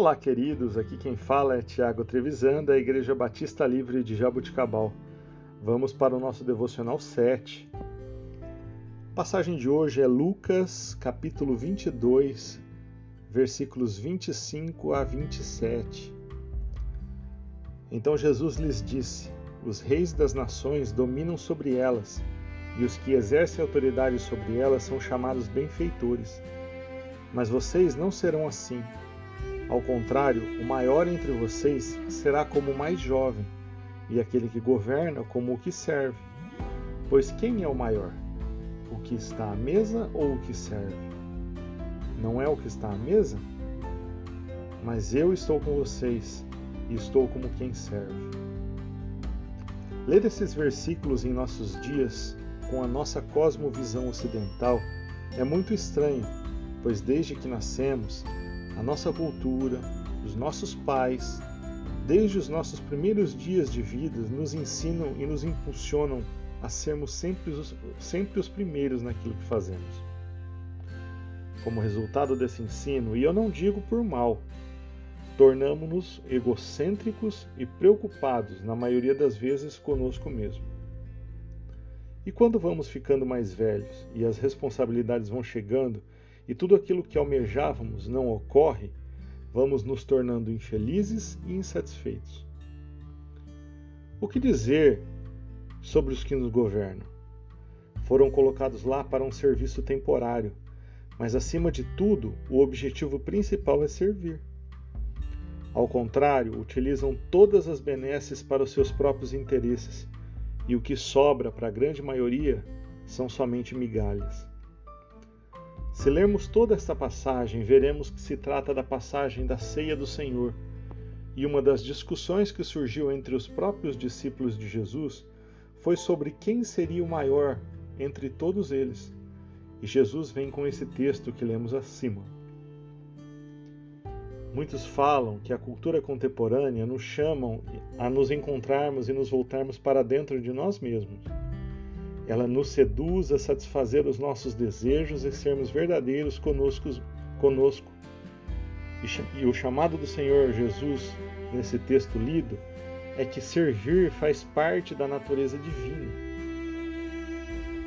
Olá, queridos. Aqui quem fala é Tiago Trevisan, da Igreja Batista Livre de Jabuticabal. Vamos para o nosso devocional 7. A passagem de hoje é Lucas, capítulo 22, versículos 25 a 27. Então Jesus lhes disse: Os reis das nações dominam sobre elas, e os que exercem autoridade sobre elas são chamados benfeitores. Mas vocês não serão assim ao contrário, o maior entre vocês será como o mais jovem, e aquele que governa como o que serve. Pois quem é o maior? O que está à mesa ou o que serve? Não é o que está à mesa? Mas eu estou com vocês e estou como quem serve. Ler esses versículos em nossos dias com a nossa cosmovisão ocidental é muito estranho, pois desde que nascemos, a nossa cultura, os nossos pais, desde os nossos primeiros dias de vida, nos ensinam e nos impulsionam a sermos sempre os, sempre os primeiros naquilo que fazemos. Como resultado desse ensino, e eu não digo por mal, tornamos-nos egocêntricos e preocupados, na maioria das vezes, conosco mesmo. E quando vamos ficando mais velhos e as responsabilidades vão chegando, e tudo aquilo que almejávamos não ocorre, vamos nos tornando infelizes e insatisfeitos. O que dizer sobre os que nos governam? Foram colocados lá para um serviço temporário, mas acima de tudo, o objetivo principal é servir. Ao contrário, utilizam todas as benesses para os seus próprios interesses, e o que sobra para a grande maioria são somente migalhas. Se lermos toda esta passagem, veremos que se trata da passagem da ceia do Senhor. E uma das discussões que surgiu entre os próprios discípulos de Jesus foi sobre quem seria o maior entre todos eles. E Jesus vem com esse texto que lemos acima. Muitos falam que a cultura contemporânea nos chamam a nos encontrarmos e nos voltarmos para dentro de nós mesmos ela nos seduz a satisfazer os nossos desejos e sermos verdadeiros conosco. conosco. E o chamado do Senhor Jesus, nesse texto lido, é que servir faz parte da natureza divina.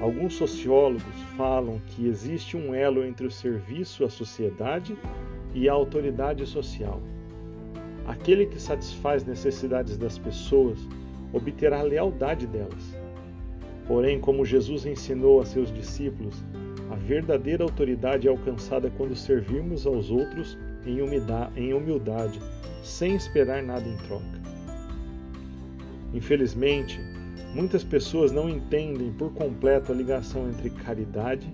Alguns sociólogos falam que existe um elo entre o serviço à sociedade e a autoridade social. Aquele que satisfaz necessidades das pessoas obterá lealdade delas. Porém, como Jesus ensinou a seus discípulos, a verdadeira autoridade é alcançada quando servirmos aos outros em humildade, sem esperar nada em troca. Infelizmente, muitas pessoas não entendem por completo a ligação entre caridade,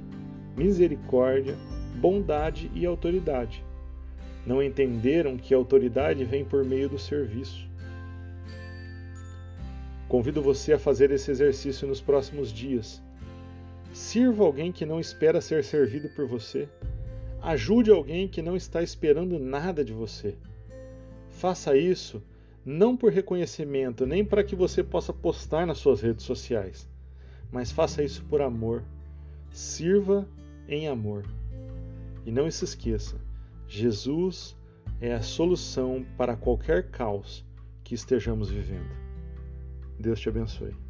misericórdia, bondade e autoridade. Não entenderam que a autoridade vem por meio do serviço. Convido você a fazer esse exercício nos próximos dias. Sirva alguém que não espera ser servido por você. Ajude alguém que não está esperando nada de você. Faça isso não por reconhecimento, nem para que você possa postar nas suas redes sociais, mas faça isso por amor. Sirva em amor. E não se esqueça: Jesus é a solução para qualquer caos que estejamos vivendo. Deus te abençoe.